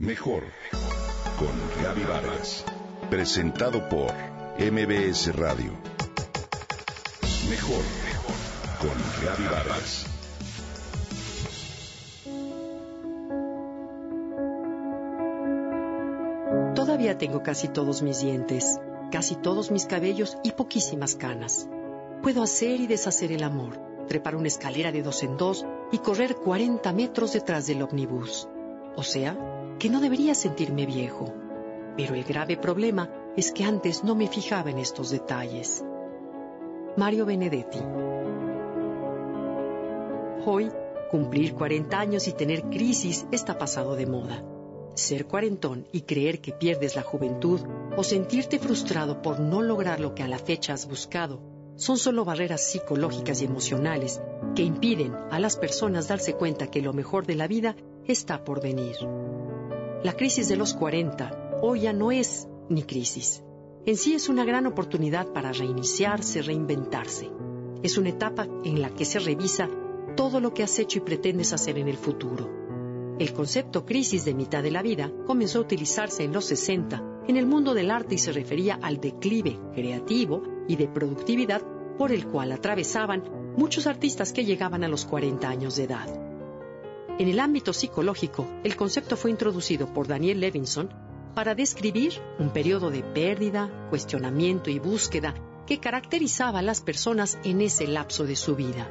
Mejor con Gaby Vargas. Presentado por MBS Radio. Mejor con Gaby Vargas. Todavía tengo casi todos mis dientes, casi todos mis cabellos y poquísimas canas. Puedo hacer y deshacer el amor, trepar una escalera de dos en dos y correr 40 metros detrás del ómnibus. O sea, que no debería sentirme viejo. Pero el grave problema es que antes no me fijaba en estos detalles. Mario Benedetti. Hoy, cumplir 40 años y tener crisis está pasado de moda. Ser cuarentón y creer que pierdes la juventud o sentirte frustrado por no lograr lo que a la fecha has buscado son solo barreras psicológicas y emocionales que impiden a las personas darse cuenta que lo mejor de la vida está por venir. La crisis de los 40 hoy ya no es ni crisis. En sí es una gran oportunidad para reiniciarse, reinventarse. Es una etapa en la que se revisa todo lo que has hecho y pretendes hacer en el futuro. El concepto crisis de mitad de la vida comenzó a utilizarse en los 60 en el mundo del arte y se refería al declive creativo y de productividad por el cual atravesaban muchos artistas que llegaban a los 40 años de edad. En el ámbito psicológico, el concepto fue introducido por Daniel Levinson para describir un periodo de pérdida, cuestionamiento y búsqueda que caracterizaba a las personas en ese lapso de su vida.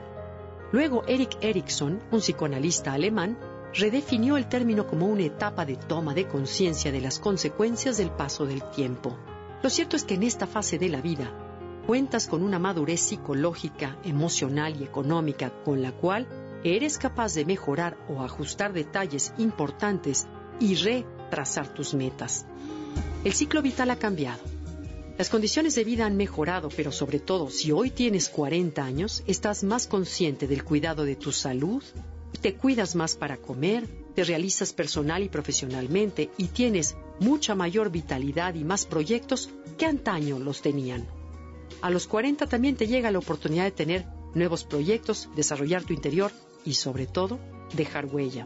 Luego, Eric Erikson, un psicoanalista alemán, redefinió el término como una etapa de toma de conciencia de las consecuencias del paso del tiempo. Lo cierto es que en esta fase de la vida cuentas con una madurez psicológica, emocional y económica con la cual eres capaz de mejorar o ajustar detalles importantes y retrasar tus metas. El ciclo vital ha cambiado. Las condiciones de vida han mejorado, pero sobre todo si hoy tienes 40 años, estás más consciente del cuidado de tu salud, te cuidas más para comer, te realizas personal y profesionalmente y tienes mucha mayor vitalidad y más proyectos que antaño los tenían. A los 40 también te llega la oportunidad de tener nuevos proyectos, desarrollar tu interior y sobre todo dejar huella.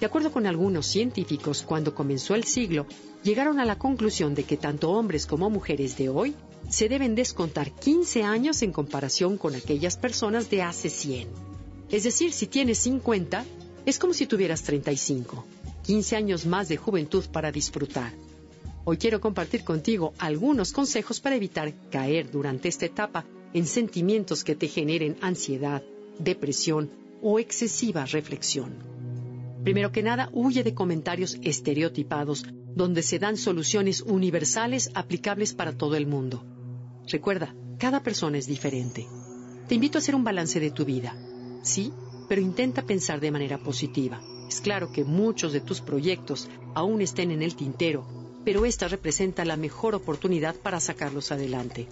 De acuerdo con algunos científicos, cuando comenzó el siglo, llegaron a la conclusión de que tanto hombres como mujeres de hoy se deben descontar 15 años en comparación con aquellas personas de hace 100. Es decir, si tienes 50, es como si tuvieras 35, 15 años más de juventud para disfrutar. Hoy quiero compartir contigo algunos consejos para evitar caer durante esta etapa en sentimientos que te generen ansiedad, depresión o excesiva reflexión. Primero que nada, huye de comentarios estereotipados donde se dan soluciones universales aplicables para todo el mundo. Recuerda, cada persona es diferente. Te invito a hacer un balance de tu vida. Sí, pero intenta pensar de manera positiva. Es claro que muchos de tus proyectos aún estén en el tintero, pero esta representa la mejor oportunidad para sacarlos adelante.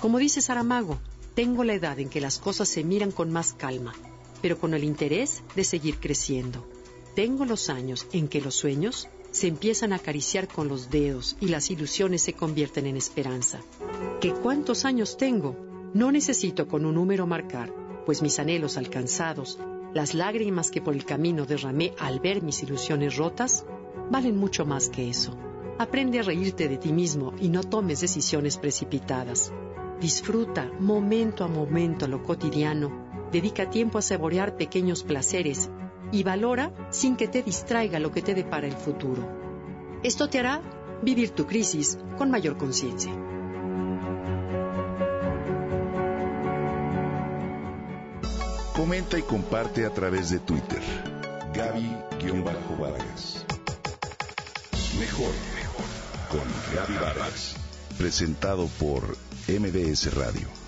Como dice Saramago, tengo la edad en que las cosas se miran con más calma, pero con el interés de seguir creciendo. Tengo los años en que los sueños se empiezan a acariciar con los dedos y las ilusiones se convierten en esperanza. ¿Qué cuántos años tengo? No necesito con un número marcar, pues mis anhelos alcanzados, las lágrimas que por el camino derramé al ver mis ilusiones rotas, valen mucho más que eso. Aprende a reírte de ti mismo y no tomes decisiones precipitadas. Disfruta momento a momento lo cotidiano Dedica tiempo a saborear pequeños placeres y valora sin que te distraiga lo que te depara el futuro. Esto te hará vivir tu crisis con mayor conciencia. Comenta y comparte a través de Twitter. Gaby-Vargas. Mejor, mejor con Gaby Vargas. Presentado por MBS Radio.